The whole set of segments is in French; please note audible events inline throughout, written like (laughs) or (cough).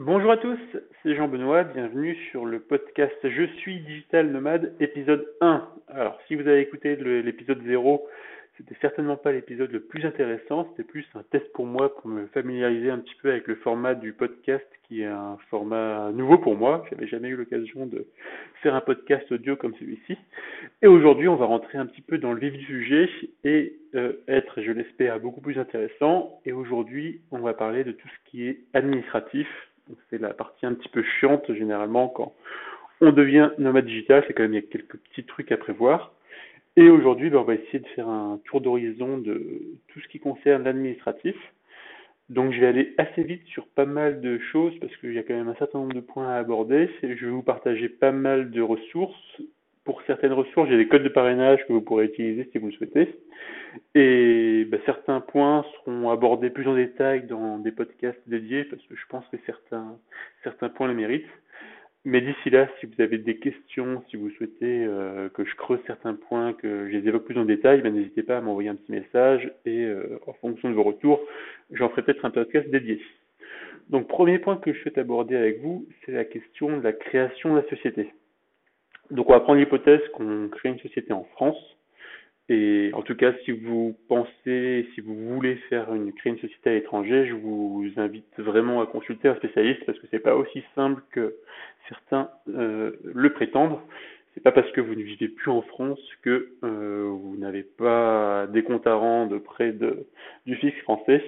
Bonjour à tous, c'est Jean-Benoît, bienvenue sur le podcast Je suis digital nomade épisode 1. Alors si vous avez écouté l'épisode 0, c'était certainement pas l'épisode le plus intéressant, c'était plus un test pour moi pour me familiariser un petit peu avec le format du podcast qui est un format nouveau pour moi. J'avais jamais eu l'occasion de faire un podcast audio comme celui-ci. Et aujourd'hui, on va rentrer un petit peu dans le vif du sujet et euh, être, je l'espère, beaucoup plus intéressant. Et aujourd'hui, on va parler de tout ce qui est administratif, c'est la partie un petit peu chiante généralement quand on devient nomade digital, c'est quand même il y a quelques petits trucs à prévoir. Et aujourd'hui, ben, on va essayer de faire un tour d'horizon de tout ce qui concerne l'administratif. Donc je vais aller assez vite sur pas mal de choses parce qu'il y a quand même un certain nombre de points à aborder. Je vais vous partager pas mal de ressources. Pour certaines ressources, j'ai des codes de parrainage que vous pourrez utiliser si vous le souhaitez. Et bah, certains points seront abordés plus en détail dans des podcasts dédiés parce que je pense que certains, certains points le méritent. Mais d'ici là, si vous avez des questions, si vous souhaitez euh, que je creuse certains points, que je les évoque plus en détail, ben, n'hésitez pas à m'envoyer un petit message et euh, en fonction de vos retours, j'en ferai peut-être un podcast dédié. Donc premier point que je souhaite aborder avec vous, c'est la question de la création de la société. Donc on va prendre l'hypothèse qu'on crée une société en France et en tout cas, si vous pensez, si vous voulez faire une, créer une société à l'étranger, je vous invite vraiment à consulter un spécialiste parce que c'est pas aussi simple que certains euh, le prétendent. C'est pas parce que vous ne vivez plus en France que euh, vous n'avez pas des comptes à rendre près de, du fixe français.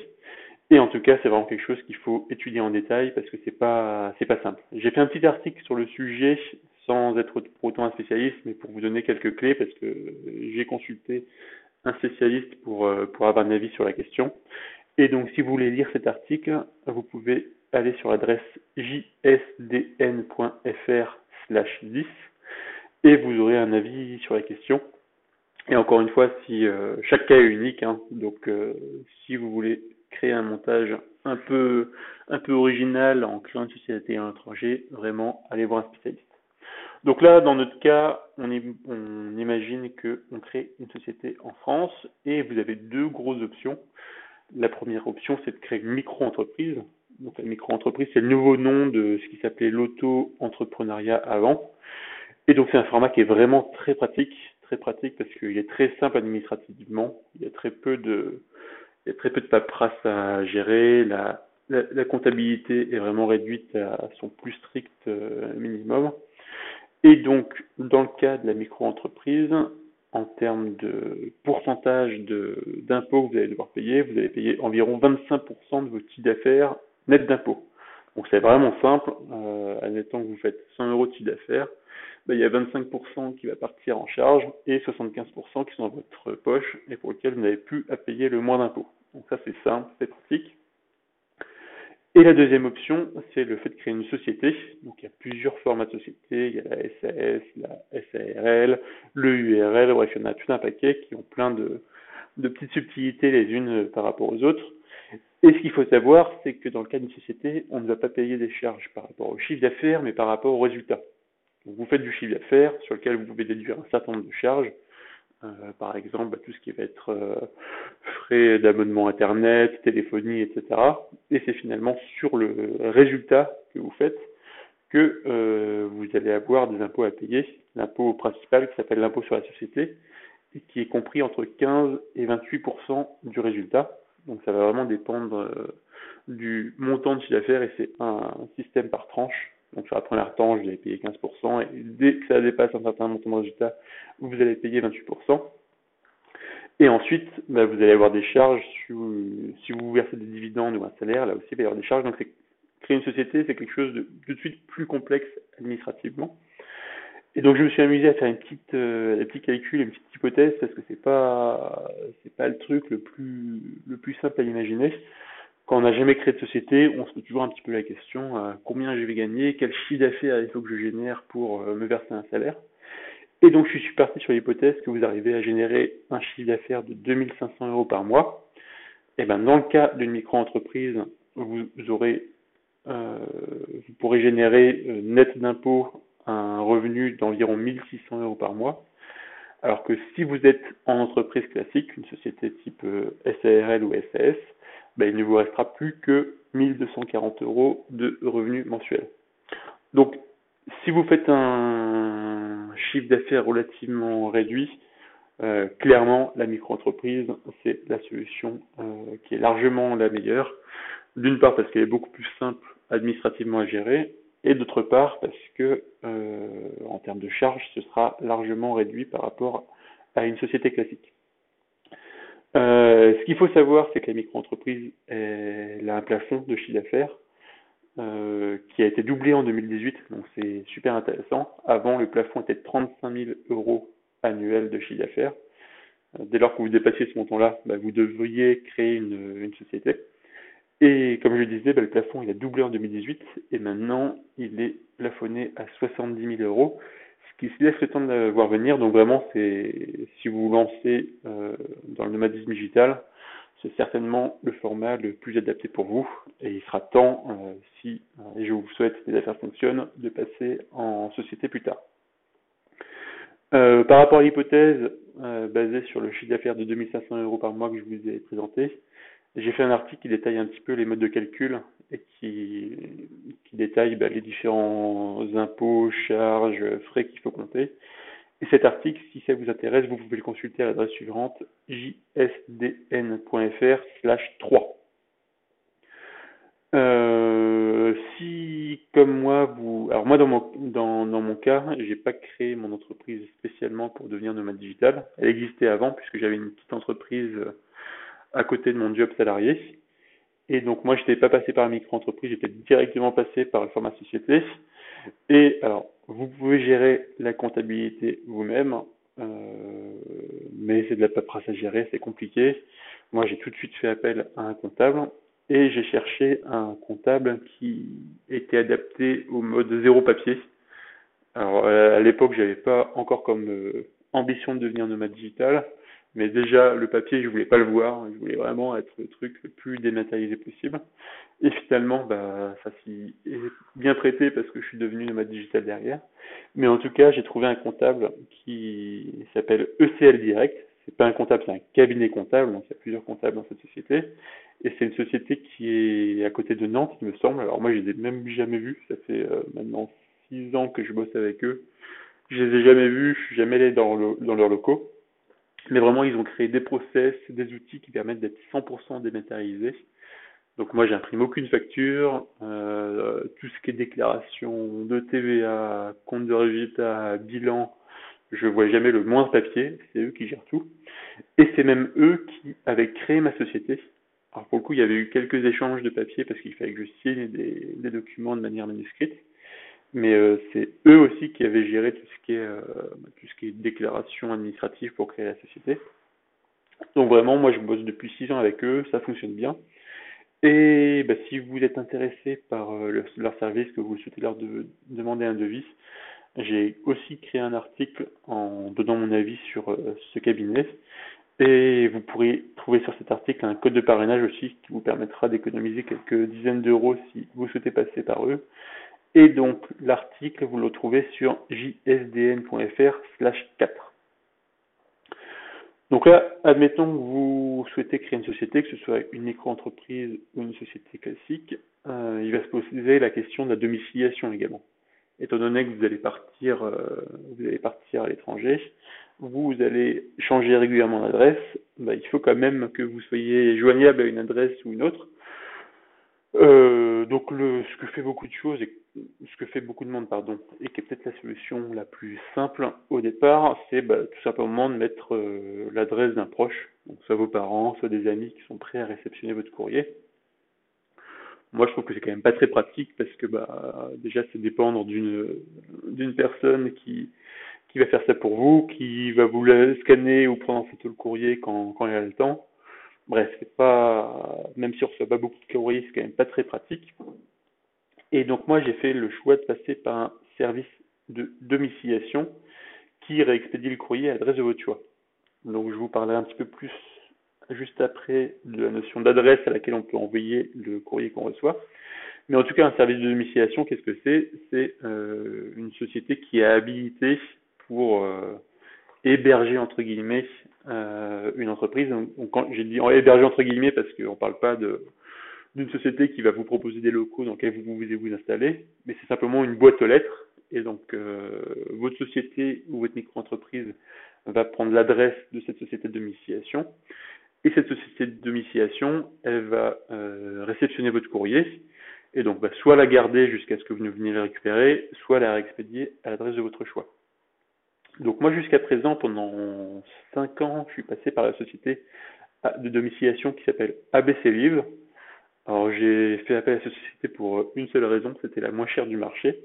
Et en tout cas, c'est vraiment quelque chose qu'il faut étudier en détail parce que c'est pas c'est pas simple. J'ai fait un petit article sur le sujet sans être pour autant un spécialiste, mais pour vous donner quelques clés, parce que j'ai consulté un spécialiste pour, euh, pour avoir un avis sur la question. Et donc, si vous voulez lire cet article, vous pouvez aller sur l'adresse jsdn.fr slash 10 et vous aurez un avis sur la question. Et encore une fois, si euh, chaque cas est unique, hein, donc euh, si vous voulez créer un montage un peu un peu original en créant une société à l'étranger, vraiment allez voir un spécialiste. Donc là, dans notre cas, on, imagine qu'on crée une société en France et vous avez deux grosses options. La première option, c'est de créer une micro-entreprise. Donc la micro-entreprise, c'est le nouveau nom de ce qui s'appelait l'auto-entrepreneuriat avant. Et donc c'est un format qui est vraiment très pratique, très pratique parce qu'il est très simple administrativement. Il y a très peu de, il y a très peu de paperasse à gérer. La, la comptabilité est vraiment réduite à son plus strict euh, minimum. Et donc, dans le cas de la micro-entreprise, en termes de pourcentage d'impôts que vous allez devoir payer, vous allez payer environ 25% de votre chiffre d'affaires net d'impôts. Donc c'est vraiment simple, euh, admettons que vous faites 100 euros de chiffre d'affaires, ben, il y a 25% qui va partir en charge et 75% qui sont dans votre poche et pour lesquels vous n'avez plus à payer le moins d'impôts. Donc ça c'est simple, c'est pratique. Et la deuxième option, c'est le fait de créer une société. Donc il y a plusieurs formats de société, il y a la SAS, la SARL, le URL, bref, il y en a tout un paquet qui ont plein de, petites subtilités les unes par rapport aux autres. Et ce qu'il faut savoir, c'est que dans le cas d'une société, on ne va pas payer des charges par rapport au chiffre d'affaires, mais par rapport au résultat. Donc vous faites du chiffre d'affaires sur lequel vous pouvez déduire un certain nombre de charges, euh, par exemple, bah, tout ce qui va être euh, frais d'abonnement Internet, téléphonie, etc. Et c'est finalement sur le résultat que vous faites que euh, vous allez avoir des impôts à payer. L'impôt principal qui s'appelle l'impôt sur la société et qui est compris entre 15 et 28% du résultat. Donc ça va vraiment dépendre du montant de chiffre d'affaires et c'est un système par tranche. Donc sur la première tranche, vous allez payer 15%, et dès que ça dépasse un certain montant de résultat, vous allez payer 28%. Et ensuite, bah, vous allez avoir des charges, si vous, si vous versez des dividendes ou un salaire, là aussi, il va y avoir des charges. Donc créer une société, c'est quelque chose de tout de suite plus complexe administrativement. Et donc je me suis amusé à faire une petite, euh, des petits calculs, une petite hypothèse, parce que c'est pas, c'est pas le truc le plus, le plus simple à imaginer quand on n'a jamais créé de société, on se pose toujours un petit peu la question euh, combien je vais gagner, quel chiffre d'affaires il faut que je génère pour euh, me verser un salaire. Et donc je suis parti sur l'hypothèse que vous arrivez à générer un chiffre d'affaires de 2500 euros par mois. Et ben dans le cas d'une micro-entreprise, vous aurez, euh, vous pourrez générer net d'impôt un revenu d'environ 1600 euros par mois. Alors que si vous êtes en entreprise classique, une société type SARL ou SAS, ben, il ne vous restera plus que 1240 euros de revenus mensuels. Donc, si vous faites un chiffre d'affaires relativement réduit, euh, clairement, la micro-entreprise, c'est la solution euh, qui est largement la meilleure. D'une part parce qu'elle est beaucoup plus simple administrativement à gérer, et d'autre part parce que euh, en termes de charges, ce sera largement réduit par rapport à une société classique. Ce qu'il faut savoir, c'est que la micro-entreprise, elle a un plafond de chiffre d'affaires qui a été doublé en 2018, donc c'est super intéressant. Avant, le plafond était de 35 000 euros annuel de chiffre d'affaires. Euh, dès lors que vous dépassiez ce montant-là, bah, vous devriez créer une, une, société. Et comme je le disais, bah, le plafond il a doublé en 2018 et maintenant il est plafonné à 70 000 euros, qui se le temps de voir venir. Donc vraiment, c'est si vous vous lancez euh, dans le nomadisme digital, c'est certainement le format le plus adapté pour vous et il sera temps, euh, si et je vous souhaite que les affaires fonctionnent, de passer en société plus tard. Euh, par rapport à l'hypothèse euh, basée sur le chiffre d'affaires de 2500 euros par mois que je vous ai présenté, j'ai fait un article qui détaille un petit peu les modes de calcul et qui, détaille bah, les différents impôts, charges, frais qu'il faut compter. Et cet article, si ça vous intéresse, vous pouvez le consulter à l'adresse suivante jsdn.fr slash 3. Euh, si, comme moi, vous, alors moi dans mon dans, dans mon cas, j'ai pas créé mon entreprise spécialement pour devenir nomade digital. Elle existait avant puisque j'avais une petite entreprise à côté de mon job salarié. Et donc moi, j'étais pas passé par la micro-entreprise, j'étais directement passé par le format société. Et alors, vous pouvez gérer la comptabilité vous-même, euh, mais c'est de la paperasse à gérer, c'est compliqué. Moi, j'ai tout de suite fait appel à un comptable et j'ai cherché un comptable qui était adapté au mode zéro papier. Alors à l'époque, j'avais pas encore comme euh, ambition de devenir nomade digital, mais déjà le papier, je voulais pas le voir, je voulais vraiment être le truc le plus dématérialisé possible. Et finalement, bah ça s'y est bien prêté parce que je suis devenu nomade digital derrière. Mais en tout cas, j'ai trouvé un comptable qui s'appelle ECL Direct. C'est pas un comptable, c'est un cabinet comptable, il y a plusieurs comptables dans cette société. Et c'est une société qui est à côté de Nantes, il me semble. Alors moi, je les ai même jamais vus. Ça fait euh, maintenant six ans que je bosse avec eux. Je les ai jamais vus, je suis jamais allé dans, dans leurs locaux. Mais vraiment, ils ont créé des process, des outils qui permettent d'être 100% dématérialisés. Donc moi, j'imprime aucune facture. Euh, tout ce qui est déclaration de TVA, compte de résultat, bilan, je vois jamais le moindre papier. C'est eux qui gèrent tout. Et c'est même eux qui avaient créé ma société. Alors pour le coup, il y avait eu quelques échanges de papier parce qu'il fallait que je signe des, des documents de manière manuscrite. Mais euh, c'est eux aussi qui avaient géré tout ce qui est euh, tout ce qui est déclaration administrative pour créer la société. Donc vraiment, moi je bosse depuis six ans avec eux, ça fonctionne bien. Et bah, si vous êtes intéressé par euh, leur service, que vous souhaitez leur demander un devis, j'ai aussi créé un article en donnant mon avis sur ce cabinet. Et vous pourrez trouver sur cet article un code de parrainage aussi qui vous permettra d'économiser quelques dizaines d'euros si vous souhaitez passer par eux. Et donc l'article, vous le trouvez sur jsdn.fr slash 4. Donc là, admettons que vous souhaitez créer une société, que ce soit une micro-entreprise ou une société classique, euh, il va se poser la question de la domiciliation également. Étant donné que vous allez partir, euh, vous allez partir à l'étranger, vous allez changer régulièrement d'adresse, bah, il faut quand même que vous soyez joignable à une adresse ou une autre. Euh, donc le, ce que fait beaucoup de choses, ce que fait beaucoup de monde, pardon, et qui est peut-être la solution la plus simple au départ, c'est bah, tout simplement de mettre euh, l'adresse d'un proche, soit vos parents, soit des amis qui sont prêts à réceptionner votre courrier. Moi, je trouve que c'est quand même pas très pratique parce que bah déjà c'est dépendre d'une d'une personne qui qui va faire ça pour vous, qui va vous le scanner ou prendre en photo le courrier quand, quand il a le temps. Bref, pas, même si on reçoit pas beaucoup de courriers, c'est quand même pas très pratique. Et donc moi, j'ai fait le choix de passer par un service de domiciliation qui réexpédie le courrier à l'adresse de votre choix. Donc je vous parlerai un petit peu plus juste après de la notion d'adresse à laquelle on peut envoyer le courrier qu'on reçoit. Mais en tout cas, un service de domiciliation, qu'est-ce que c'est? C'est euh, une société qui est habilitée pour euh, héberger entre guillemets euh, une entreprise. Donc, quand j'ai dit héberger entre guillemets parce qu'on ne parle pas de d'une société qui va vous proposer des locaux dans lesquels vous pouvez vous installer, mais c'est simplement une boîte aux lettres. Et donc, euh, votre société ou votre micro-entreprise va prendre l'adresse de cette société de domiciliation. Et cette société de domiciliation, elle va euh, réceptionner votre courrier et donc bah, soit la garder jusqu'à ce que vous ne veniez le récupérer, soit la réexpédier à l'adresse de votre choix. Donc moi jusqu'à présent, pendant 5 ans, je suis passé par la société de domiciliation qui s'appelle ABC Livre. Alors j'ai fait appel à cette société pour une seule raison, c'était la moins chère du marché.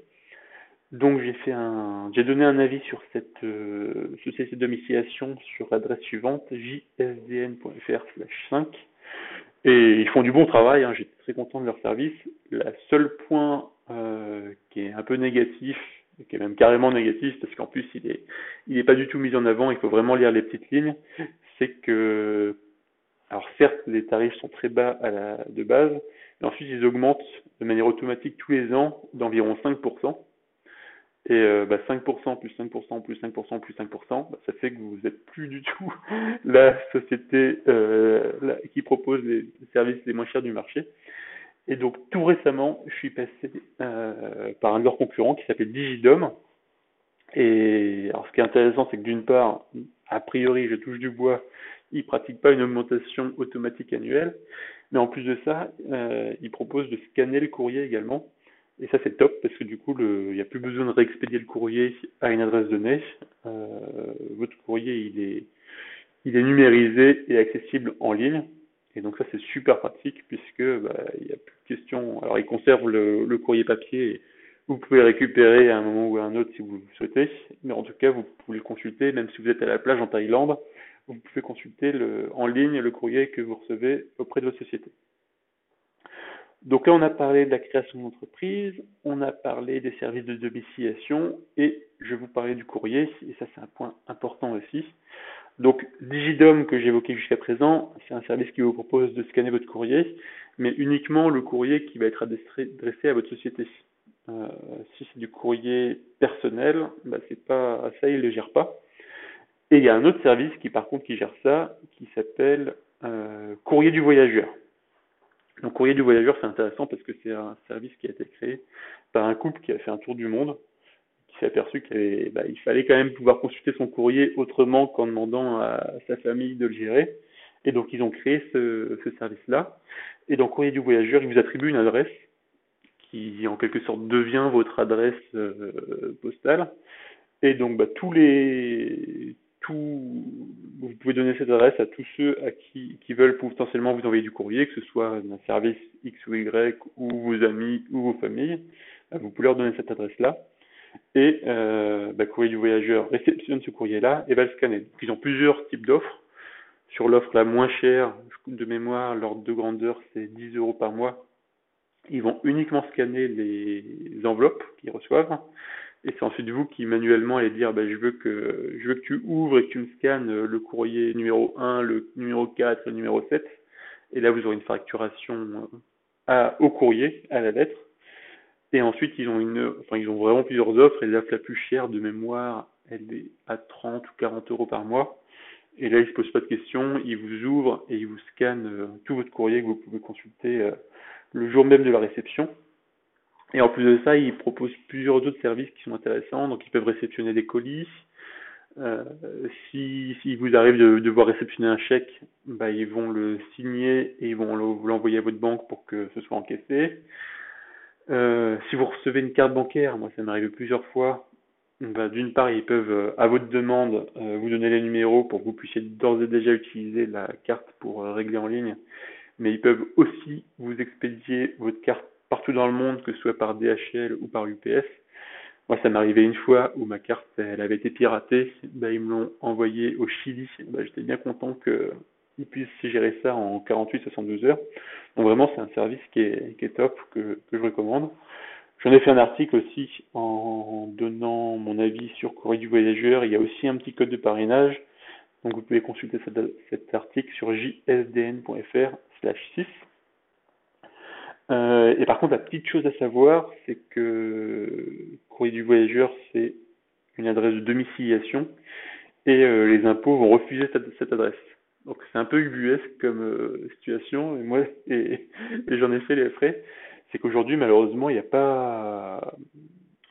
Donc j'ai donné un avis sur cette euh, société de domiciliation sur l'adresse suivante jsdn.fr/5 et ils font du bon travail. Hein, J'étais très content de leur service. La seule point euh, qui est un peu négatif, qui est même carrément négatif parce qu'en plus il est, il est pas du tout mis en avant. Il faut vraiment lire les petites lignes. C'est que alors certes, les tarifs sont très bas à la, de base, mais ensuite ils augmentent de manière automatique tous les ans d'environ 5%. Et euh, bah 5% plus 5% plus 5% plus 5%, bah, ça fait que vous n'êtes plus du tout (laughs) la société euh, qui propose les services les moins chers du marché. Et donc tout récemment, je suis passé euh, par un de leurs concurrents qui s'appelle Digidom. Et alors ce qui est intéressant, c'est que d'une part, a priori, je touche du bois, ils pratiquent pas une augmentation automatique annuelle, mais en plus de ça, euh, ils proposent de scanner le courrier également. Et ça c'est top parce que du coup, il n'y a plus besoin de réexpédier le courrier à une adresse donnée. Euh, votre courrier, il est, il est numérisé et accessible en ligne. Et donc ça c'est super pratique puisque bah, il n'y a plus de question. Alors ils conservent le, courrier papier. Et vous pouvez récupérer à un moment ou à un autre si vous le souhaitez, mais en tout cas vous pouvez le consulter même si vous êtes à la plage en Thaïlande vous pouvez consulter en ligne le courrier que vous recevez auprès de votre société. Donc là, on a parlé de la création d'entreprise, on a parlé des services de domiciliation et je vous parler du courrier, et ça c'est un point important aussi. Donc Digidom que j'évoquais jusqu'à présent, c'est un service qui vous propose de scanner votre courrier, mais uniquement le courrier qui va être adressé à votre société. Euh, si c'est du courrier personnel, bah, c'est pas ça, il ne le gère pas. Et il y a un autre service qui, par contre, qui gère ça, qui s'appelle euh, Courrier du voyageur. Donc, Courrier du voyageur, c'est intéressant parce que c'est un service qui a été créé par un couple qui a fait un tour du monde, s'est aperçu qu'il bah, fallait quand même pouvoir consulter son courrier autrement qu'en demandant à sa famille de le gérer. Et donc, ils ont créé ce, ce service-là. Et donc, Courrier du voyageur, il vous attribue une adresse qui, en quelque sorte, devient votre adresse euh, postale. Et donc, bah, tous les vous pouvez donner cette adresse à tous ceux à qui, qui veulent potentiellement vous envoyer du courrier, que ce soit d'un service X ou Y, ou vos amis, ou vos familles. Vous pouvez leur donner cette adresse-là. Et euh, bah, Courrier du Voyageur réceptionne ce courrier-là et va le scanner. Donc, ils ont plusieurs types d'offres. Sur l'offre la moins chère, de mémoire, l'ordre de grandeur, c'est 10 euros par mois. Ils vont uniquement scanner les enveloppes qu'ils reçoivent et c'est ensuite vous qui manuellement allez dire bah, je veux que je veux que tu ouvres et que tu me scannes le courrier numéro 1, le numéro 4, le numéro 7 et là vous aurez une facturation euh, à, au courrier, à la lettre. Et ensuite ils ont une enfin ils ont vraiment plusieurs offres et l'offre la plus chère de mémoire elle est à 30 ou 40 euros par mois. Et là, ils se posent pas de questions, ils vous ouvrent et ils vous scannent euh, tout votre courrier que vous pouvez consulter euh, le jour même de la réception. Et en plus de ça, ils proposent plusieurs autres services qui sont intéressants. Donc, ils peuvent réceptionner des colis. Euh, si, vous arrive de devoir réceptionner un chèque, bah, ils vont le signer et ils vont l'envoyer à votre banque pour que ce soit encaissé. Euh, si vous recevez une carte bancaire, moi ça m'est arrivé plusieurs fois, bah, d'une part ils peuvent, euh, à votre demande, euh, vous donner les numéros pour que vous puissiez d'ores et déjà utiliser la carte pour régler en ligne, mais ils peuvent aussi vous expédier votre carte partout dans le monde, que ce soit par DHL ou par UPS. Moi, ça m'est arrivé une fois où ma carte, elle avait été piratée. Bah, ils me l'ont envoyée au Chili. Bah, J'étais bien content qu'ils puissent gérer ça en 48-72 heures. Donc vraiment, c'est un service qui est, qui est top, que, que je recommande. J'en ai fait un article aussi en donnant mon avis sur Courrier du Voyageur. Il y a aussi un petit code de parrainage. Donc vous pouvez consulter cet, cet article sur jsdn.fr slash 6. Euh, et par contre, la petite chose à savoir, c'est que Courrier du Voyageur, c'est une adresse de domiciliation. et euh, les impôts vont refuser cette, adresse. Donc c'est un peu ubuesque comme euh, situation, (laughs) et moi, et, j'en ai fait les frais. C'est qu'aujourd'hui, malheureusement, il n'y a pas,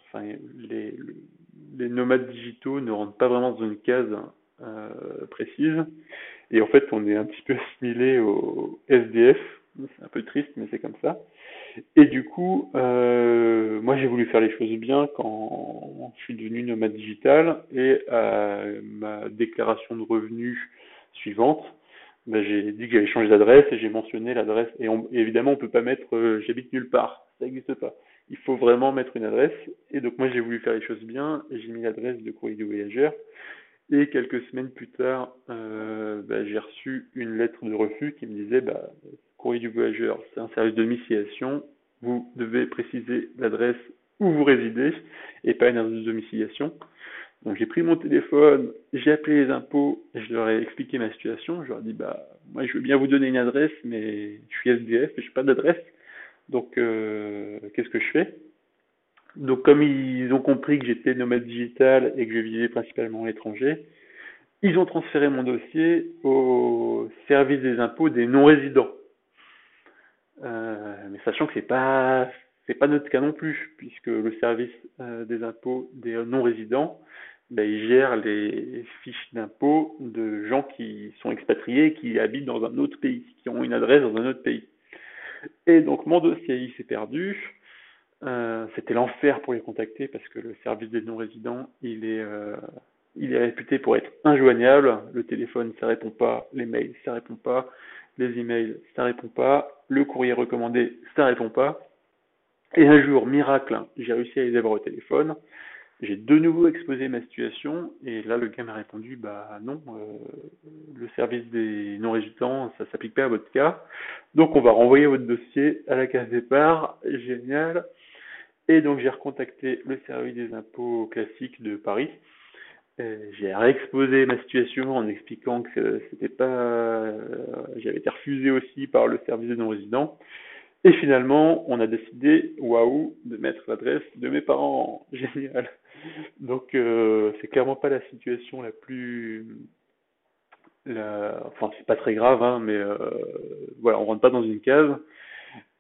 enfin, les, les nomades digitaux ne rentrent pas vraiment dans une case euh, précise, et en fait, on est un petit peu assimilé au SDF. C'est un peu triste, mais c'est comme ça. Et du coup, euh, moi j'ai voulu faire les choses bien quand je suis devenu nomade digital et à ma déclaration de revenus suivante, ben, j'ai dit que j'allais changer d'adresse et j'ai mentionné l'adresse. Et, évidemment, on peut pas mettre euh, j'habite nulle part, ça n'existe pas. Il faut vraiment mettre une adresse. Et donc moi j'ai voulu faire les choses bien j'ai mis l'adresse de courrier du voyageur. Et quelques semaines plus tard, euh, ben, j'ai reçu une lettre de refus qui me disait bah, courrier du voyageur, c'est un service de domiciliation. Vous devez préciser l'adresse où vous résidez et pas une adresse de domiciliation. Donc j'ai pris mon téléphone, j'ai appelé les impôts, je leur ai expliqué ma situation. Je leur ai dit bah moi je veux bien vous donner une adresse, mais je suis SDF et je n'ai pas d'adresse. Donc euh, qu'est-ce que je fais? Donc comme ils ont compris que j'étais nomade digital et que je vivais principalement à l'étranger, ils ont transféré mon dossier au service des impôts des non-résidents. Euh, mais sachant que c'est pas pas notre cas non plus, puisque le service euh, des impôts des non-résidents, ben, il gère les fiches d'impôts de gens qui sont expatriés, qui habitent dans un autre pays, qui ont une adresse dans un autre pays. Et donc mon dossier il s'est perdu. Euh, C'était l'enfer pour les contacter parce que le service des non-résidents, il est euh, il est réputé pour être injoignable. Le téléphone, ça répond pas. Les mails, ça répond pas les emails, ça répond pas, le courrier recommandé, ça répond pas. Et un jour, miracle, j'ai réussi à les avoir au téléphone. J'ai de nouveau exposé ma situation et là le gars m'a répondu bah non, euh, le service des non-résidents ça s'applique pas à votre cas, donc on va renvoyer votre dossier à la case départ, génial. Et donc j'ai recontacté le service des impôts classiques de Paris euh, j'ai réexposé ma situation en expliquant que c'était pas, euh, j'avais été refusé aussi par le service des non-résidents. Et finalement, on a décidé, waouh, de mettre l'adresse de mes parents. Génial. Donc, euh, c'est clairement pas la situation la plus, la... enfin, c'est pas très grave, hein, mais euh, voilà, on rentre pas dans une case.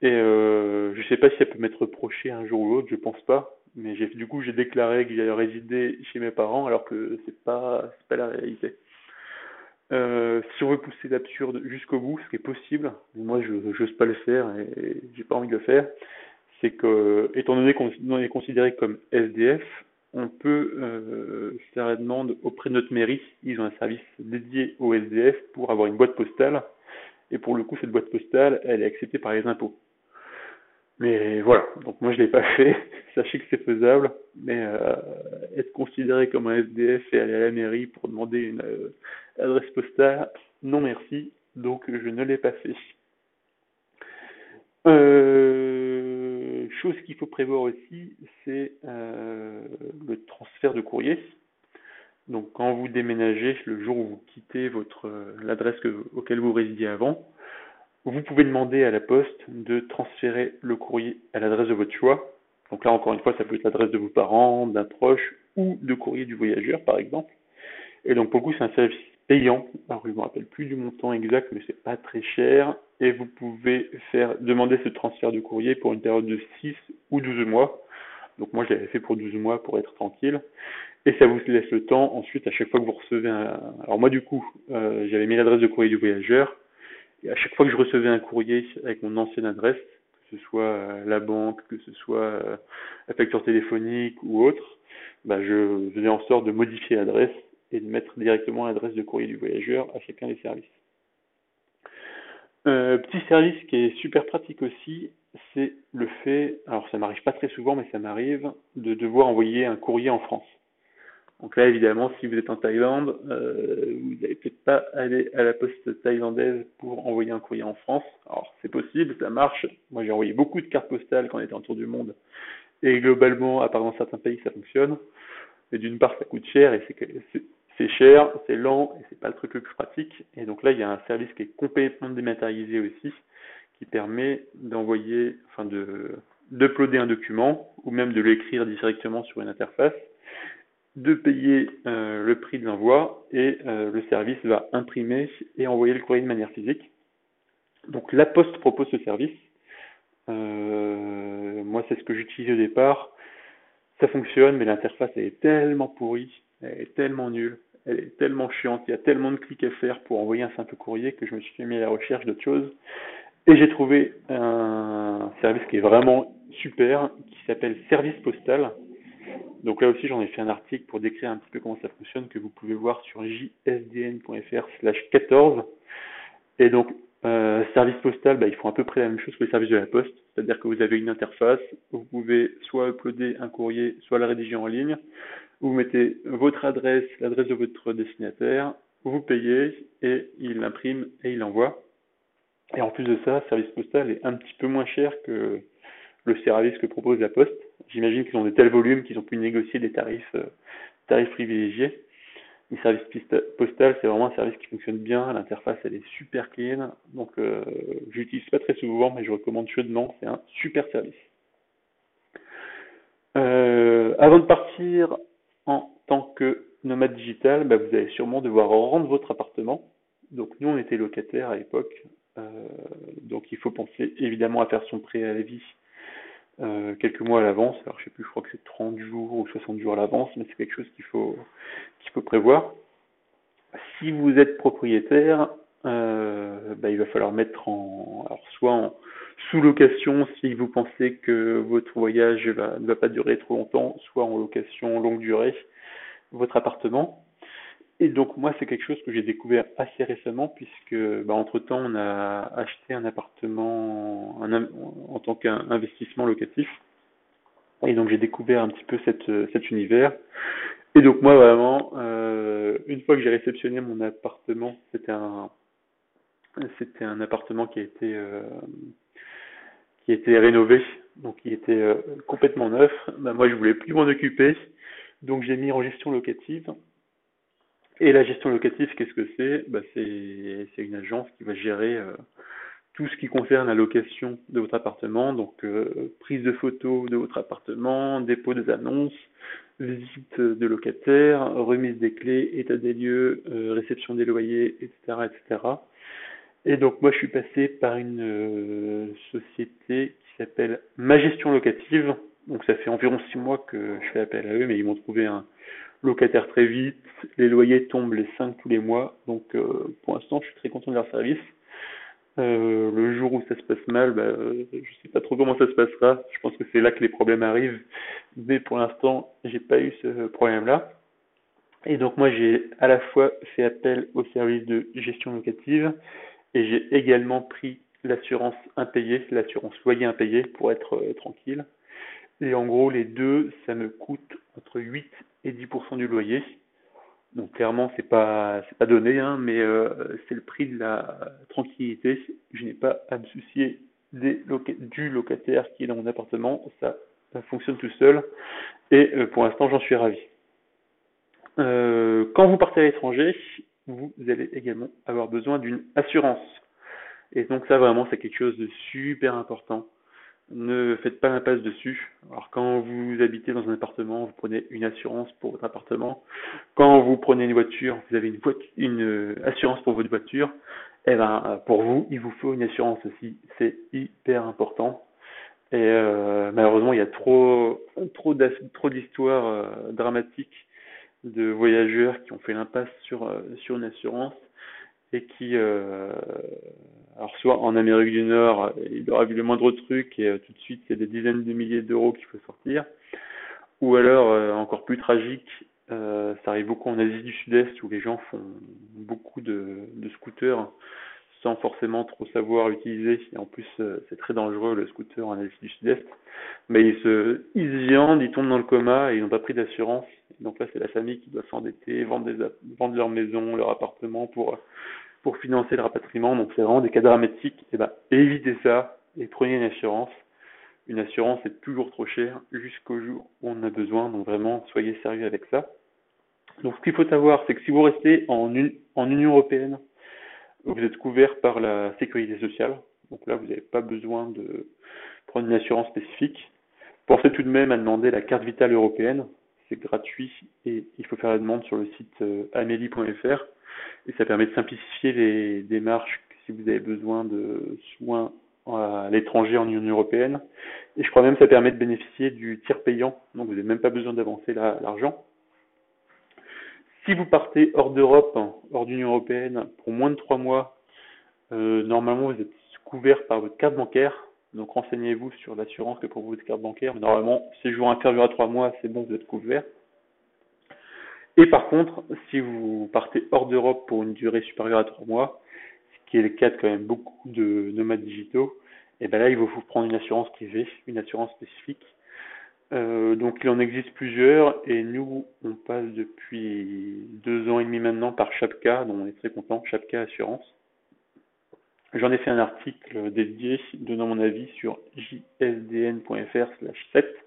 Et euh, je sais pas si ça peut m'être reproché un jour ou l'autre, je pense pas mais j'ai du coup j'ai déclaré que j'allais résider chez mes parents alors que c'est pas c'est pas la réalité. Euh, si on veut pousser l'absurde jusqu'au bout, ce qui est possible, moi je n'ose pas le faire et j'ai pas envie de le faire, c'est que étant donné qu'on est considéré comme SDF, on peut euh, faire la demande auprès de notre mairie. Ils ont un service dédié au SDF pour avoir une boîte postale. Et pour le coup, cette boîte postale, elle est acceptée par les impôts. Mais voilà, donc moi je l'ai pas (laughs) fait. Sachez que c'est faisable, mais euh, être considéré comme un SDF et aller à la mairie pour demander une euh, adresse postale, non merci. Donc je ne l'ai pas fait. Euh, chose qu'il faut prévoir aussi, c'est euh, le transfert de courrier. Donc quand vous déménagez, le jour où vous quittez votre l'adresse auquel vous résidiez avant, vous pouvez demander à la poste de transférer le courrier à l'adresse de votre choix. Donc là, encore une fois, ça peut être l'adresse de vos parents, d'un proche ou de courrier du voyageur, par exemple. Et donc, pour le coup, c'est un service payant. Alors, je ne me rappelle plus du montant exact, mais c'est pas très cher. Et vous pouvez faire demander ce transfert de courrier pour une période de 6 ou 12 mois. Donc, moi, je l'avais fait pour 12 mois pour être tranquille. Et ça vous laisse le temps, ensuite, à chaque fois que vous recevez un... Alors, moi, du coup, euh, j'avais mis l'adresse de courrier du voyageur et à chaque fois que je recevais un courrier avec mon ancienne adresse, que ce soit euh, la banque, que ce soit euh, la facture téléphonique ou autre, bah je faisais en sorte de modifier l'adresse et de mettre directement l'adresse de courrier du voyageur à chacun des services. Euh, petit service qui est super pratique aussi, c'est le fait, alors ça m'arrive pas très souvent, mais ça m'arrive de devoir envoyer un courrier en France. Donc là, évidemment, si vous êtes en Thaïlande, euh, vous n'allez peut-être pas aller à la poste thaïlandaise pour envoyer un courrier en France. Alors, c'est possible, ça marche. Moi, j'ai envoyé beaucoup de cartes postales quand on était en tour du monde. Et globalement, à part dans certains pays, ça fonctionne. Mais d'une part, ça coûte cher et c'est cher, c'est lent et c'est pas le truc le plus pratique. Et donc là, il y a un service qui est complètement dématérialisé aussi, qui permet d'envoyer, enfin de d'uploader un document ou même de l'écrire directement sur une interface de payer euh, le prix de l'envoi et euh, le service va imprimer et envoyer le courrier de manière physique. Donc la Poste propose ce service. Euh, moi, c'est ce que j'utilise au départ. Ça fonctionne, mais l'interface est tellement pourrie, elle est tellement nulle, elle est tellement chiante, il y a tellement de clics à faire pour envoyer un simple courrier que je me suis mis à la recherche d'autres choses. Et j'ai trouvé un service qui est vraiment super, qui s'appelle Service Postal. Donc là aussi, j'en ai fait un article pour décrire un petit peu comment ça fonctionne, que vous pouvez voir sur jsdn.fr slash 14. Et donc, euh, service postal, bah, ils font à peu près la même chose que les services de la poste, c'est-à-dire que vous avez une interface, vous pouvez soit uploader un courrier, soit le rédiger en ligne, vous mettez votre adresse, l'adresse de votre destinataire, vous payez et il l'imprime et il l'envoie. Et en plus de ça, service postal est un petit peu moins cher que le service que propose la Poste. J'imagine qu'ils ont de tels volumes qu'ils ont pu négocier des tarifs, euh, tarifs privilégiés. Le service postal, c'est vraiment un service qui fonctionne bien. L'interface, elle est super clean. Donc, euh, j'utilise pas très souvent, mais je recommande chaudement. C'est un super service. Euh, avant de partir tant que nomade digital, bah, vous allez sûrement devoir rendre votre appartement. Donc, nous, on était locataires à l'époque. Euh, donc, il faut penser évidemment à faire son préavis euh, quelques mois à l'avance. Alors je sais plus, je crois que c'est 30 jours ou 60 jours à l'avance, mais c'est quelque chose qu'il faut qu'il faut prévoir. Si vous êtes propriétaire, euh, bah, il va falloir mettre en alors soit en sous-location si vous pensez que votre voyage va, ne va pas durer trop longtemps, soit en location longue durée votre appartement. Et donc moi c'est quelque chose que j'ai découvert assez récemment puisque bah, entre temps on a acheté un appartement en tant qu'investissement locatif. Et donc j'ai découvert un petit peu cet univers. Et donc moi vraiment euh, une fois que j'ai réceptionné mon appartement c'était un c'était un appartement qui a été euh, qui a été rénové. Donc il était euh, complètement neuf. Bah, moi je voulais plus m'en occuper donc j'ai mis en gestion locative et la gestion locative, qu'est-ce que c'est? Bah, C'est une agence qui va gérer euh, tout ce qui concerne la location de votre appartement, donc euh, prise de photos de votre appartement, dépôt des annonces, visite de locataires, remise des clés, état des lieux, euh, réception des loyers, etc., etc. Et donc moi je suis passé par une société qui s'appelle Ma Gestion Locative. Donc ça fait environ six mois que je fais appel à eux, mais ils m'ont trouvé un, locataire très vite, les loyers tombent les 5 tous les mois, donc euh, pour l'instant je suis très content de leur service. Euh, le jour où ça se passe mal, bah, euh, je sais pas trop comment ça se passera. Je pense que c'est là que les problèmes arrivent, mais pour l'instant j'ai pas eu ce problème-là. Et donc moi j'ai à la fois fait appel au service de gestion locative et j'ai également pris l'assurance impayée, l'assurance loyer impayé pour être tranquille. Et en gros les deux, ça me coûte entre 8 et 10% du loyer. Donc clairement, c'est pas c'est pas donné, hein, mais euh, c'est le prix de la tranquillité. Je n'ai pas à me soucier des du locataire qui est dans mon appartement. Ça, ça fonctionne tout seul. Et euh, pour l'instant, j'en suis ravi. Euh, quand vous partez à l'étranger, vous allez également avoir besoin d'une assurance. Et donc ça, vraiment, c'est quelque chose de super important ne faites pas l'impasse dessus. Alors quand vous habitez dans un appartement, vous prenez une assurance pour votre appartement. Quand vous prenez une voiture, vous avez une, une euh, assurance pour votre voiture. Et eh ben pour vous, il vous faut une assurance aussi. C'est hyper important. Et euh, malheureusement, il y a trop trop d'histoires euh, dramatiques de voyageurs qui ont fait l'impasse sur une assurance et qui alors soit en Amérique du Nord, il aura vu le moindre truc et euh, tout de suite c'est des dizaines de milliers d'euros qu'il faut sortir. Ou alors euh, encore plus tragique, euh, ça arrive beaucoup en Asie du Sud-Est où les gens font beaucoup de, scooters sans forcément trop savoir utiliser. Et en plus c'est très dangereux le scooter en Asie du Sud-Est. Mais ils se, ils viandent, ils tombent dans le coma et ils n'ont pas pris d'assurance. Donc là c'est la famille qui doit s'endetter, vendre, des, vendre leur maison, leur appartement pour pour financer le rapatriement. Donc c'est vraiment des cas dramatiques. Eh ben, évitez ça et prenez une assurance. Une assurance est toujours trop cher jusqu'au jour où on en a besoin. Donc vraiment, soyez sérieux avec ça. Donc ce qu'il faut savoir, c'est que si vous restez en, en Union européenne, vous êtes couvert par la sécurité sociale. Donc là, vous n'avez pas besoin de prendre une assurance spécifique. Pensez tout de même à demander la carte vitale européenne. C'est c'est gratuit et il faut faire la demande sur le site amélie.fr et ça permet de simplifier les démarches si vous avez besoin de soins à l'étranger en Union européenne. Et je crois même que ça permet de bénéficier du tiers payant, donc vous n'avez même pas besoin d'avancer l'argent. Si vous partez hors d'Europe, hors d'Union européenne, pour moins de trois mois, euh, normalement vous êtes couvert par votre carte bancaire. Donc renseignez-vous sur l'assurance que pour votre carte bancaire. Mais normalement, séjour inférieur à trois mois, c'est bon, vous êtes couvert. Et par contre, si vous partez hors d'Europe pour une durée supérieure à trois mois, ce qui est le cas de quand même beaucoup de nomades digitaux, et eh ben là, il vous prendre une assurance privée, une assurance spécifique. Euh, donc il en existe plusieurs et nous on passe depuis deux ans et demi maintenant par Chapka, dont on est très content, Chapka Assurance. J'en ai fait un article dédié donnant mon avis sur jsdn.fr 7.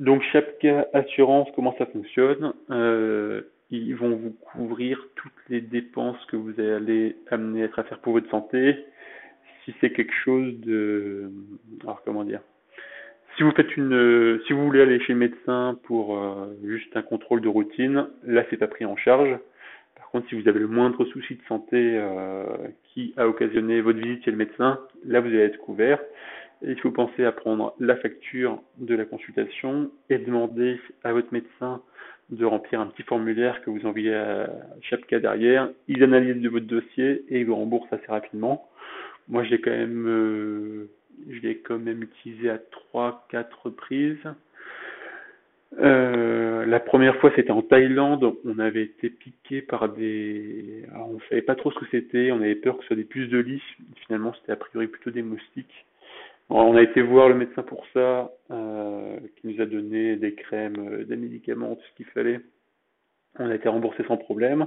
Donc Chapka Assurance, comment ça fonctionne euh, Ils vont vous couvrir toutes les dépenses que vous allez amener à être à faire pour votre santé. Si c'est quelque chose de... Alors comment dire si vous faites une, si vous voulez aller chez le médecin pour euh, juste un contrôle de routine, là c'est pas pris en charge. Par contre, si vous avez le moindre souci de santé euh, qui a occasionné votre visite chez le médecin, là vous allez être couvert. Il faut penser à prendre la facture de la consultation et demander à votre médecin de remplir un petit formulaire que vous envoyez à cas derrière. Ils analysent de votre dossier et ils vous remboursent assez rapidement. Moi, j'ai quand même euh, je l'ai quand même utilisé à 3-4 reprises. Euh, la première fois, c'était en Thaïlande. On avait été piqué par des. Alors, on savait pas trop ce que c'était. On avait peur que ce soit des puces de lit. Finalement, c'était a priori plutôt des moustiques. On a été voir le médecin pour ça, euh, qui nous a donné des crèmes, euh, des médicaments, tout ce qu'il fallait. On a été remboursé sans problème.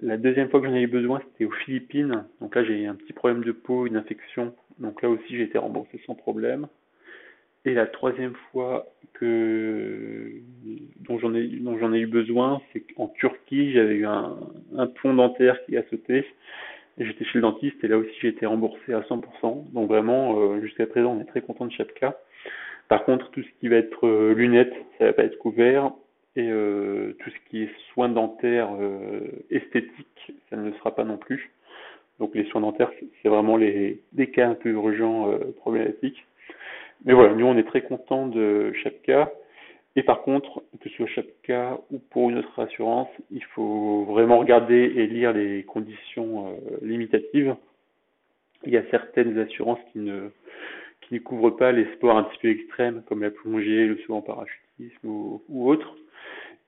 La deuxième fois que j'en ai eu besoin, c'était aux Philippines. Donc là, j'ai eu un petit problème de peau, une infection. Donc là aussi, j'ai été remboursé sans problème. Et la troisième fois que dont j'en ai eu besoin, c'est qu'en Turquie, j'avais eu un pont dentaire qui a sauté. J'étais chez le dentiste et là aussi j'ai été remboursé à 100%. Donc vraiment, euh, jusqu'à présent, on est très content de chaque cas. Par contre, tout ce qui va être euh, lunettes, ça va pas être couvert et euh, tout ce qui est soins dentaires euh, esthétiques, ça ne le sera pas non plus. Donc les soins dentaires, c'est vraiment les, des cas un peu urgents, euh, problématiques. Mais voilà, nous on est très content de chaque cas. Et par contre, que ce soit cas ou pour une autre assurance, il faut vraiment regarder et lire les conditions euh, limitatives. Il y a certaines assurances qui ne qui ne couvrent pas les sports un petit peu extrêmes comme la plongée, le saut en parachutisme ou, ou autres.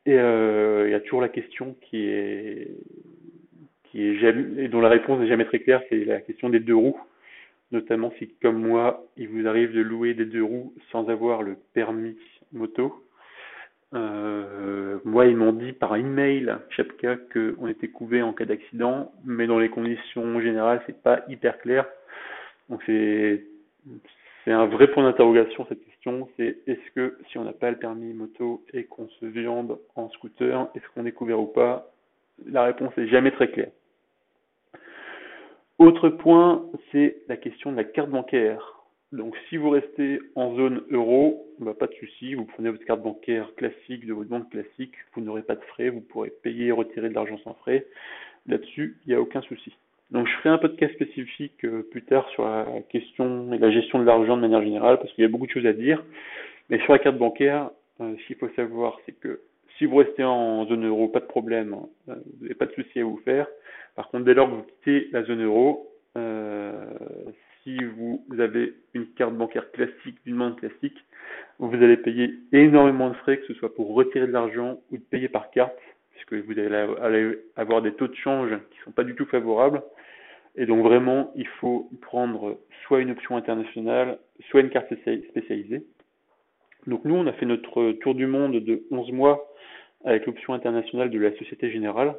Et euh, il y a toujours la question qui est, qui est jamais, et dont la réponse n'est jamais très claire, c'est la question des deux roues. Notamment si, comme moi, il vous arrive de louer des deux roues sans avoir le permis moto. Euh, moi, ils m'ont dit par email, cas, qu'on était couvert en cas d'accident, mais dans les conditions générales, c'est pas hyper clair. Donc c'est c'est un vrai point d'interrogation cette question, c'est est-ce que si on n'a pas le permis moto et qu'on se viande en scooter, est-ce qu'on est couvert ou pas? La réponse est jamais très claire. Autre point, c'est la question de la carte bancaire. Donc si vous restez en zone euro, bah, pas de souci, vous prenez votre carte bancaire classique de votre banque classique, vous n'aurez pas de frais, vous pourrez payer et retirer de l'argent sans frais. Là-dessus, il n'y a aucun souci. Donc je ferai un cas spécifique euh, plus tard sur la question et la gestion de l'argent de manière générale, parce qu'il y a beaucoup de choses à dire. Mais sur la carte bancaire, euh, ce qu'il faut savoir, c'est que si vous restez en zone euro, pas de problème, euh, vous n'avez pas de souci à vous faire. Par contre, dès lors que vous quittez la zone euro, si vous avez une carte bancaire classique, d'une main classique, vous allez payer énormément de frais, que ce soit pour retirer de l'argent ou de payer par carte puisque vous allez avoir des taux de change qui ne sont pas du tout favorables. Et donc vraiment, il faut prendre soit une option internationale, soit une carte spécialisée. Donc nous, on a fait notre tour du monde de 11 mois avec l'option internationale de la Société Générale,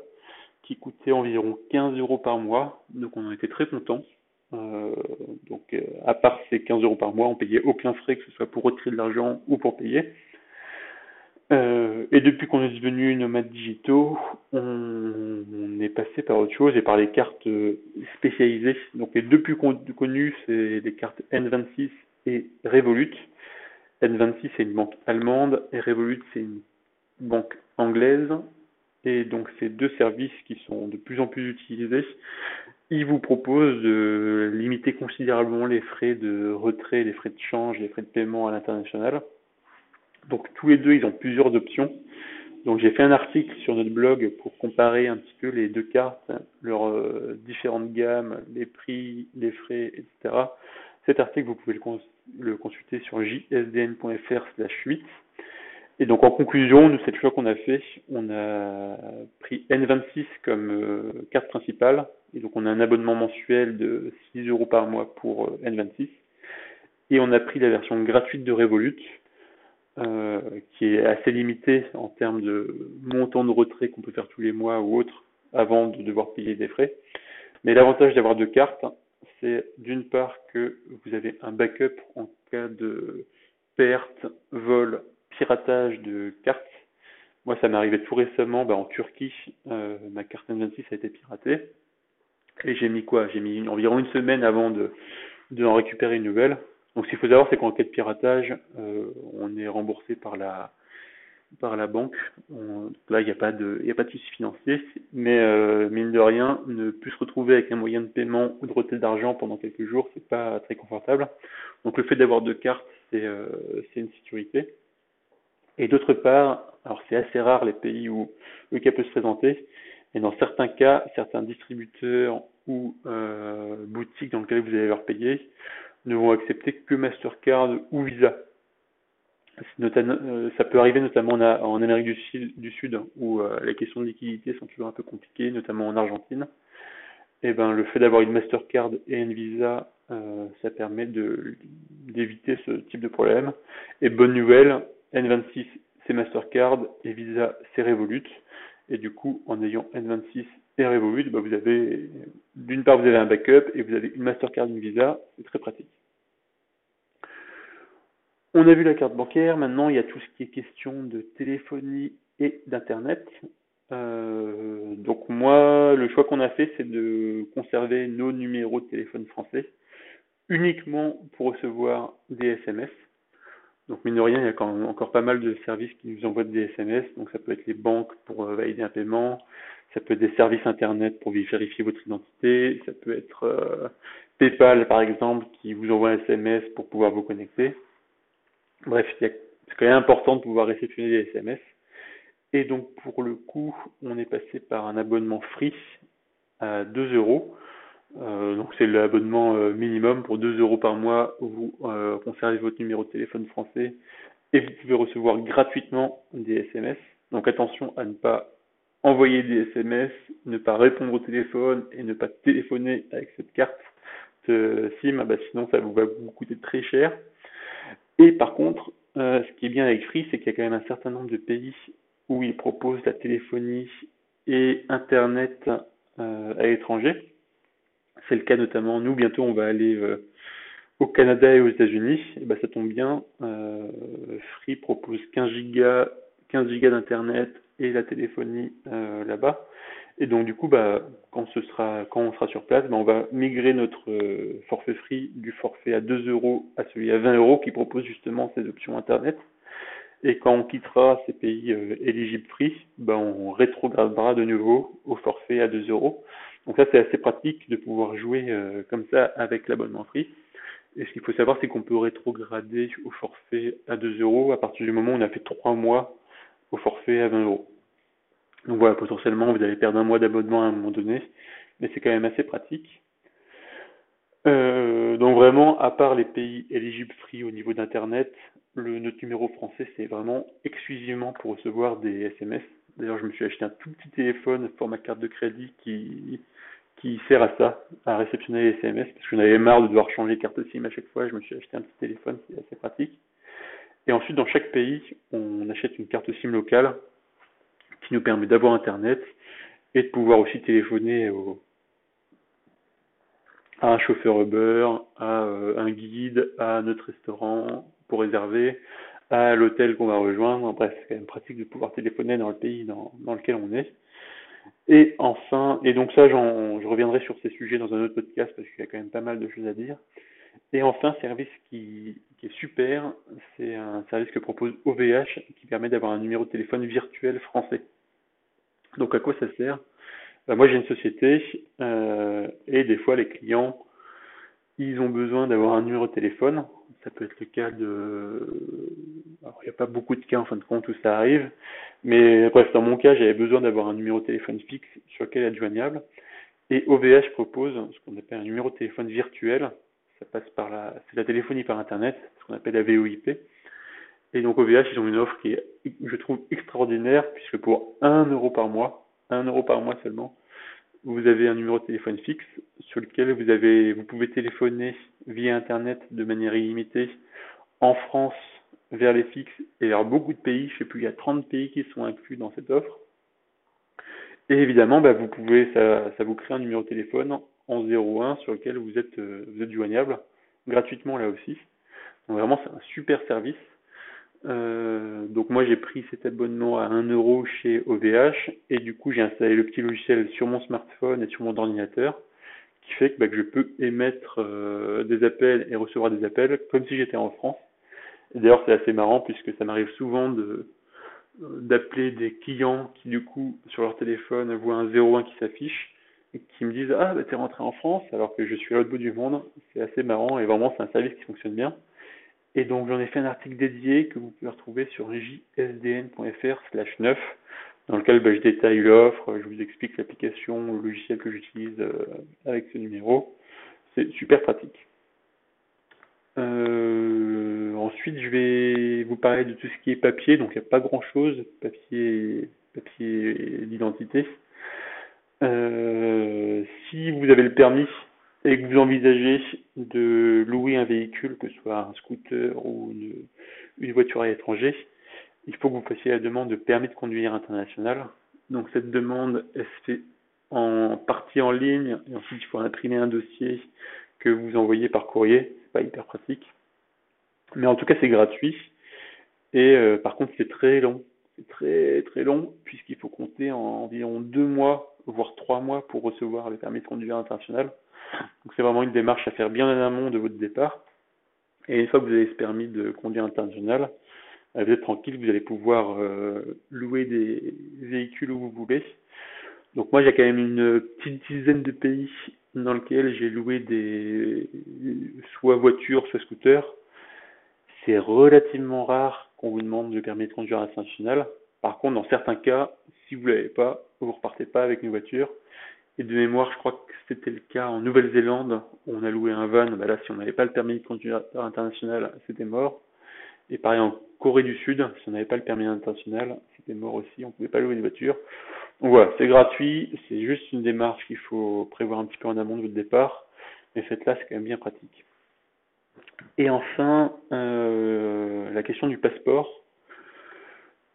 qui coûtait environ 15 euros par mois. Donc on en était très contents. Euh, donc euh, à part ces 15 euros par mois, on payait aucun frais, que ce soit pour retirer de l'argent ou pour payer. Euh, et depuis qu'on est devenu nomades digitaux, on, est passé par autre chose et par les cartes spécialisées. Donc les deux plus connues, c'est les cartes N26 et Revolut. N26 c'est une banque allemande et Revolut c'est une banque anglaise. Et donc ces deux services qui sont de plus en plus utilisés, ils vous proposent de limiter considérablement les frais de retrait, les frais de change, les frais de paiement à l'international. Donc tous les deux, ils ont plusieurs options. Donc j'ai fait un article sur notre blog pour comparer un petit peu les deux cartes, leurs euh, différentes gammes, les prix, les frais, etc. Cet article, vous pouvez le, consulter sur jsdn.fr 8. Et donc en conclusion, nous, cette choix qu'on a fait, on a pris N26 comme euh, carte principale. Et donc on a un abonnement mensuel de 6 euros par mois pour euh, N26. Et on a pris la version gratuite de Revolut euh, qui est assez limité en termes de montant de retrait qu'on peut faire tous les mois ou autre avant de devoir payer des frais. Mais l'avantage d'avoir deux cartes, c'est d'une part que vous avez un backup en cas de perte, vol, piratage de cartes. Moi, ça m'est arrivé tout récemment bah, en Turquie, euh, ma carte N26 a été piratée. Et j'ai mis quoi? J'ai mis environ une semaine avant de, de récupérer une nouvelle. Donc, ce qu'il faut savoir, c'est qu'en cas de piratage, euh, on est remboursé par la par la banque. là, il n'y a pas de il a pas de souci financier, mais euh, mine de rien, ne plus se retrouver avec un moyen de paiement ou de retrait d'argent pendant quelques jours, c'est pas très confortable. Donc, le fait d'avoir deux cartes, c'est c'est une sécurité. Et d'autre part, alors c'est assez rare les pays où le cas peut se présenter, et dans certains cas, certains distributeurs ou euh, boutiques dans lesquelles vous allez leur payer ne vont accepter que Mastercard ou Visa. Euh, ça peut arriver notamment en Amérique du Sud, où euh, les questions de liquidité sont toujours un peu compliquées, notamment en Argentine. Et eh ben, le fait d'avoir une Mastercard et une Visa, euh, ça permet d'éviter ce type de problème. Et bonne nouvelle, N26 c'est Mastercard et Visa c'est Revolut. Et du coup, en ayant N26 et Revolut, bah, vous avez d'une part vous avez un backup et vous avez une Mastercard, une Visa, c'est très pratique. On a vu la carte bancaire, maintenant il y a tout ce qui est question de téléphonie et d'internet. Euh, donc moi, le choix qu'on a fait, c'est de conserver nos numéros de téléphone français uniquement pour recevoir des SMS. Donc mine de rien, il y a quand même encore pas mal de services qui nous envoient des SMS. Donc ça peut être les banques pour euh, valider un paiement, ça peut être des services internet pour vérifier votre identité, ça peut être euh, PayPal par exemple qui vous envoie un SMS pour pouvoir vous connecter. Bref, c'est quand même important de pouvoir réceptionner des SMS. Et donc pour le coup, on est passé par un abonnement free à 2 euros. Euh, donc c'est l'abonnement euh, minimum pour 2 euros par mois vous euh, conservez votre numéro de téléphone français et vous pouvez recevoir gratuitement des SMS. Donc attention à ne pas envoyer des SMS, ne pas répondre au téléphone et ne pas téléphoner avec cette carte SIM, bah sinon ça vous va vous coûter très cher. Et par contre, ce qui est bien avec Free, c'est qu'il y a quand même un certain nombre de pays où ils proposent la téléphonie et Internet à l'étranger. C'est le cas notamment, nous bientôt on va aller euh, au Canada et aux États-Unis. Et ben ça tombe bien, euh, Free propose 15 gigas, 15 gigas d'internet et la téléphonie euh, là-bas. Et donc du coup, bah, quand on sera sur place, bah, on va migrer notre forfait free du forfait à 2 euros à celui à 20 euros qui propose justement ces options internet. Et quand on quittera ces pays éligibles free, bah, on rétrogradera de nouveau au forfait à 2 euros. Donc ça, c'est assez pratique de pouvoir jouer euh, comme ça avec l'abonnement free. Et ce qu'il faut savoir, c'est qu'on peut rétrograder au forfait à 2 euros à partir du moment où on a fait 3 mois au forfait à 20 euros. Donc voilà, potentiellement, vous allez perdre un mois d'abonnement à un moment donné, mais c'est quand même assez pratique. Euh, donc vraiment, à part les pays éligibles free au niveau d'Internet, le, notre numéro français, c'est vraiment exclusivement pour recevoir des SMS. D'ailleurs, je me suis acheté un tout petit téléphone pour ma carte de crédit qui, sert à ça, à réceptionner les SMS, parce que j'en avais marre de devoir changer carte SIM à chaque fois. Je me suis acheté un petit téléphone, c'est assez pratique. Et ensuite, dans chaque pays, on achète une carte SIM locale qui nous permet d'avoir Internet et de pouvoir aussi téléphoner au, à un chauffeur Uber, à euh, un guide, à notre restaurant pour réserver, à l'hôtel qu'on va rejoindre. Bref, c'est quand même pratique de pouvoir téléphoner dans le pays dans, dans lequel on est. Et enfin, et donc ça, je reviendrai sur ces sujets dans un autre podcast parce qu'il y a quand même pas mal de choses à dire. Et enfin, service qui, qui est super, c'est un service que propose OVH qui permet d'avoir un numéro de téléphone virtuel français. Donc à quoi ça sert? Ben, Moi j'ai une société euh, et des fois les clients ils ont besoin d'avoir un numéro de téléphone. Ça peut être le cas de... Alors, il n'y a pas beaucoup de cas en fin de compte où ça arrive. Mais bref, dans mon cas, j'avais besoin d'avoir un numéro de téléphone fixe sur lequel être joignable. Et OVH propose ce qu'on appelle un numéro de téléphone virtuel. Ça passe par la, c'est la téléphonie par Internet, ce qu'on appelle la VoIP. Et donc OVH, ils ont une offre qui est, je trouve, extraordinaire, puisque pour 1 euro par mois, 1 euro par mois seulement, vous avez un numéro de téléphone fixe sur lequel vous avez, vous pouvez téléphoner via Internet de manière illimitée en France vers les fixes et vers beaucoup de pays. Je sais plus, il y a 30 pays qui sont inclus dans cette offre. Et évidemment, bah, vous pouvez, ça, ça vous crée un numéro de téléphone en 01 sur lequel vous êtes, euh, vous êtes joignable gratuitement là aussi. Donc vraiment, c'est un super service. Euh, donc moi j'ai pris cet abonnement à 1 euro chez OVH et du coup j'ai installé le petit logiciel sur mon smartphone et sur mon ordinateur qui fait que, bah, que je peux émettre euh, des appels et recevoir des appels comme si j'étais en France. D'ailleurs c'est assez marrant puisque ça m'arrive souvent de d'appeler des clients qui du coup sur leur téléphone voient un 01 qui s'affiche et qui me disent ah bah t'es rentré en France alors que je suis à l'autre bout du monde. C'est assez marrant et vraiment c'est un service qui fonctionne bien. Et donc j'en ai fait un article dédié que vous pouvez retrouver sur jsdn.fr slash 9 dans lequel bah, je détaille l'offre, je vous explique l'application, le logiciel que j'utilise euh, avec ce numéro. C'est super pratique. Euh, ensuite, je vais vous parler de tout ce qui est papier. Donc, il n'y a pas grand-chose, papier, papier d'identité. Euh, si vous avez le permis, et que vous envisagez de louer un véhicule, que ce soit un scooter ou une, voiture à l'étranger, il faut que vous fassiez la demande de permis de conduire international. Donc cette demande, elle se fait en partie en ligne, et ensuite il faut imprimer un dossier que vous envoyez par courrier. C'est pas hyper pratique. Mais en tout cas, c'est gratuit. Et euh, par contre, c'est très long. C'est très très long, puisqu'il faut compter en environ deux mois, voire trois mois pour recevoir le permis de conduire international. Donc c'est vraiment une démarche à faire bien en amont de votre départ. Et une fois que vous avez ce permis de conduire international, euh, vous êtes tranquille, vous allez pouvoir euh, louer des véhicules où vous voulez. Donc moi j'ai quand même une petite dizaine de pays dans lesquels j'ai loué des soit voitures, soit scooters. C'est relativement rare qu'on vous demande le permis de conduire international. Par contre, dans certains cas, si vous l'avez pas, vous repartez pas avec une voiture. Et de mémoire, je crois que c'était le cas en Nouvelle-Zélande, où on a loué un van. Bah là, si on n'avait pas le permis de conduire international, c'était mort. Et pareil en Corée du Sud, si on n'avait pas le permis international, c'était mort aussi. On ne pouvait pas louer une voiture. Donc voilà, c'est gratuit. C'est juste une démarche qu'il faut prévoir un petit peu en amont de votre départ. Mais faites-la, c'est quand même bien pratique. Et enfin, euh, la question du passeport.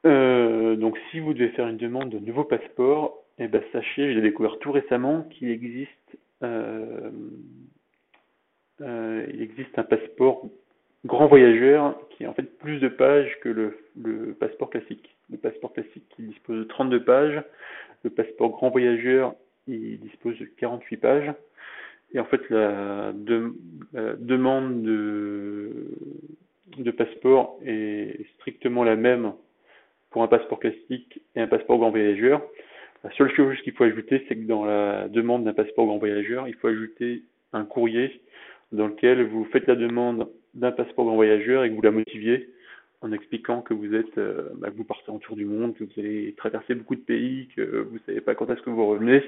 Euh, donc si vous devez faire une demande de nouveau passeport, eh ben, sachez, j'ai découvert tout récemment qu'il existe, euh, euh, il existe un passeport grand voyageur qui est en fait plus de pages que le, passeport classique. Le passeport classique qui dispose de 32 pages, le passeport grand voyageur il dispose de 48 pages. Et en fait, la, demande de, de passeport est strictement la même pour un passeport classique et un passeport grand voyageur. La seule chose qu'il faut ajouter, c'est que dans la demande d'un passeport grand voyageur, il faut ajouter un courrier dans lequel vous faites la demande d'un passeport grand voyageur et que vous la motiviez en expliquant que vous êtes, euh, bah, que vous partez en tour du monde, que vous allez traverser beaucoup de pays, que vous savez pas quand est-ce que vous revenez.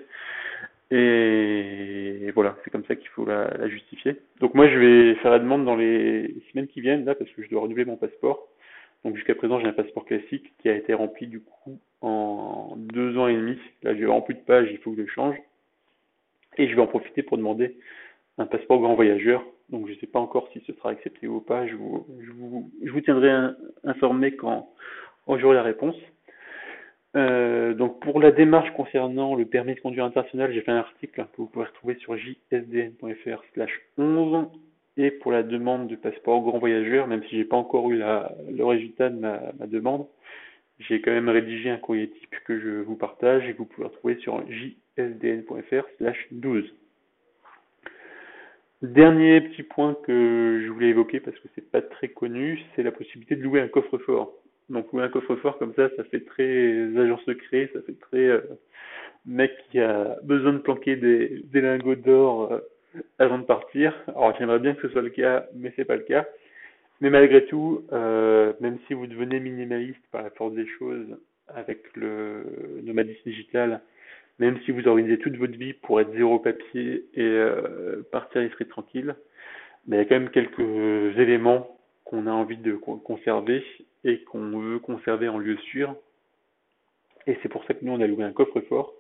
Et voilà, c'est comme ça qu'il faut la, la, justifier. Donc moi, je vais faire la demande dans les semaines qui viennent là parce que je dois renouveler mon passeport. Donc jusqu'à présent, j'ai un passeport classique qui a été rempli du coup en deux ans et demi. Là, j'ai vraiment plus de pages, il faut que je change. Et je vais en profiter pour demander un passeport grand voyageur. Donc je ne sais pas encore si ce sera accepté ou pas. Je vous, tiendrai informé quand, j'aurai la réponse. Euh, donc pour la démarche concernant le permis de conduire international, j'ai fait un article que vous pouvez retrouver sur jsdn.fr slash 11 et pour la demande de passeport grand voyageur, même si j'ai pas encore eu la, le résultat de ma demande, j'ai quand même rédigé un courrier type que je vous partage et que vous pouvez retrouver sur jsdn.fr slash 12. Dernier petit point que je voulais évoquer parce que c'est pas très connu, c'est la possibilité de louer un coffre-fort. Donc louer un coffre-fort comme ça, ça fait très agent secret, ça fait très euh, mec qui a besoin de planquer des, des lingots d'or euh, avant de partir. Alors j'aimerais bien que ce soit le cas, mais c'est pas le cas. Mais malgré tout, euh, même si vous devenez minimaliste par la force des choses avec le nomadisme digital, même si vous organisez toute votre vie pour être zéro papier et euh, partir l'esprit tranquille, mais il y a quand même quelques éléments qu'on a envie de conserver et qu'on veut conserver en lieu sûr. Et c'est pour ça que nous, on a loué un coffre-fort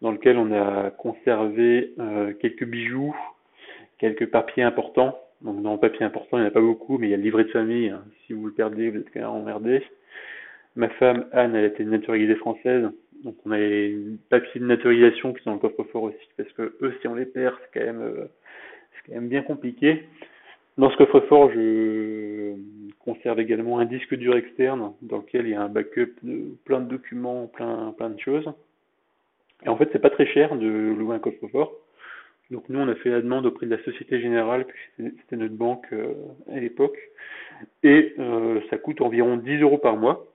dans lequel on a conservé euh, quelques bijoux, quelques papiers importants. Donc dans le papier important, il n'y en a pas beaucoup, mais il y a le livret de famille. Hein. Si vous le perdez, vous êtes quand même emmerdé. Ma femme, Anne, elle était naturalisée française. Donc on a les papiers de naturalisation qui sont dans le coffre-fort aussi, parce que eux, si on les perd, c'est quand même, euh, c'est quand même bien compliqué. Dans ce coffre-fort, je conserve également un disque dur externe dans lequel il y a un backup de plein de documents, plein, plein de choses. Et en fait, c'est pas très cher de louer un coffre-fort. Donc nous, on a fait la demande auprès de la Société Générale, puis c'était notre banque euh, à l'époque, et euh, ça coûte environ 10 euros par mois.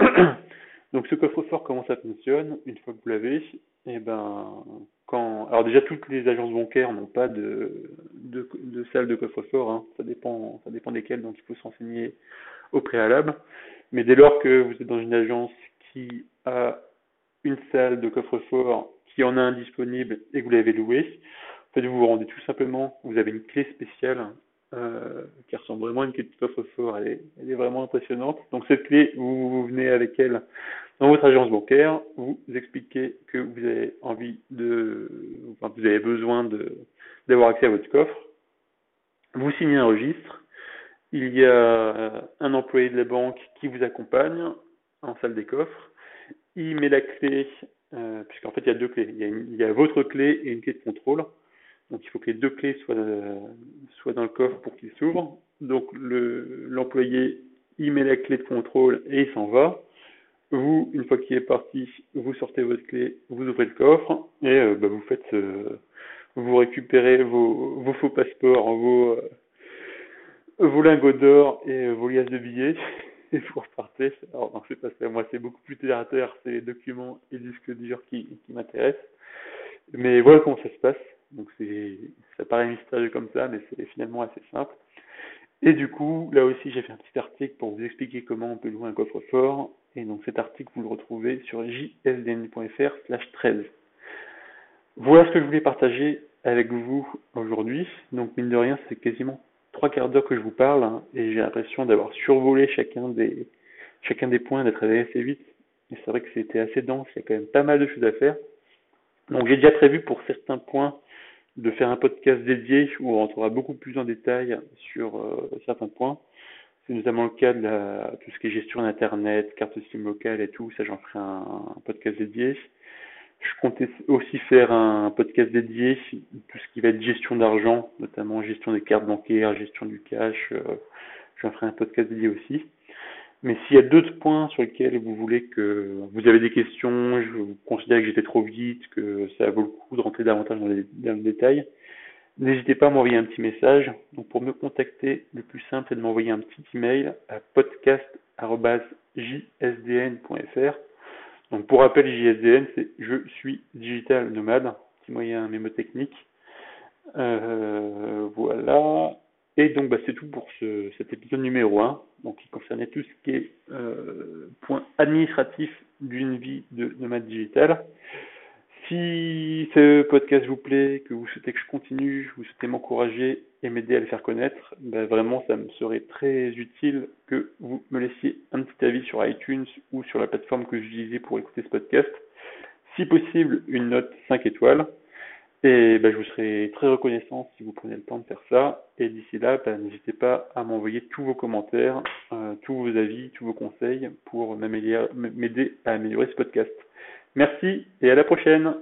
(clears throat) Donc ce coffre-fort, comment ça fonctionne? Une fois que vous l'avez, eh ben quand alors déjà toutes les agences bancaires n'ont pas de, de, de salle de coffre-fort, hein. ça dépend ça dépend desquelles, donc il faut s'enseigner au préalable. Mais dès lors que vous êtes dans une agence qui a une salle de coffre-fort, qui en a un disponible et que vous l'avez loué, en fait vous vous rendez tout simplement, vous avez une clé spéciale euh, qui ressemble vraiment à une clé de coffre-fort. Elle est, elle est vraiment impressionnante. Donc cette clé, vous, venez avec elle dans votre agence bancaire, vous expliquez que vous avez envie de, enfin, vous avez besoin d'avoir accès à votre coffre. Vous signez un registre. Il y a un employé de la banque qui vous accompagne en salle des coffres. Il met la clé, euh, puisqu'en fait il y a deux clés. Il y a, il y a votre clé et une clé de contrôle. Donc il faut que les deux clés soient, soient dans le coffre pour qu'il s'ouvre. Donc l'employé, il met la clé de contrôle et il s'en va. Vous, une fois qu'il est parti, vous sortez votre clé, vous ouvrez le coffre et euh, bah, vous faites, euh, vous récupérez vos, vos faux passeports, vos, euh, vos lingots d'or et vos liasses de billets (laughs) et vous repartez. Alors non, c'est pas ça. Moi, c'est beaucoup plus terre. C'est les documents et disques durs qui, qui m'intéressent. Mais voilà comment ça se passe. Donc ça paraît mystérieux comme ça, mais c'est finalement assez simple. Et du coup, là aussi, j'ai fait un petit article pour vous expliquer comment on peut louer un coffre-fort. Et donc cet article, vous le retrouvez sur jsdn.fr slash 13. Voilà ce que je voulais partager avec vous aujourd'hui. Donc mine de rien, c'est quasiment trois quarts d'heure que je vous parle hein, et j'ai l'impression d'avoir survolé chacun des chacun des points, d'être allé assez vite. Et c'est vrai que c'était assez dense, il y a quand même pas mal de choses à faire. Donc j'ai déjà prévu pour certains points de faire un podcast dédié où on rentrera beaucoup plus en détail sur euh, certains points. C'est notamment le cas de la, tout ce qui est gestion d'Internet, carte SIM locale et tout, ça j'en ferai un, podcast dédié. Je comptais aussi faire un podcast dédié tout ce qui va être gestion d'argent, notamment gestion des cartes bancaires, gestion du cash, euh, j'en ferai un podcast dédié aussi. Mais s'il y a d'autres points sur lesquels vous voulez que vous avez des questions, je vous considère que j'étais trop vite, que ça vaut le coup de rentrer davantage dans, les, dans le détail, n'hésitez pas à m'envoyer un petit message. Donc pour me contacter, le plus simple est de m'envoyer un petit email à podcast.jsdn.fr. Donc pour rappel, JSDN, c'est je suis digital nomade, petit moyen mémotechnique. Euh, voilà. Et donc, bah, c'est tout pour ce, cet épisode numéro 1, donc qui concernait tout ce qui est euh, point administratif d'une vie de nomade digital. Si ce podcast vous plaît, que vous souhaitez que je continue, vous souhaitez m'encourager et m'aider à le faire connaître, bah, vraiment, ça me serait très utile que vous me laissiez un petit avis sur iTunes ou sur la plateforme que j'utilisais pour écouter ce podcast. Si possible, une note 5 étoiles. Et ben, je vous serai très reconnaissant si vous prenez le temps de faire ça. Et d'ici là, ben, n'hésitez pas à m'envoyer tous vos commentaires, euh, tous vos avis, tous vos conseils pour m'aider à améliorer ce podcast. Merci et à la prochaine.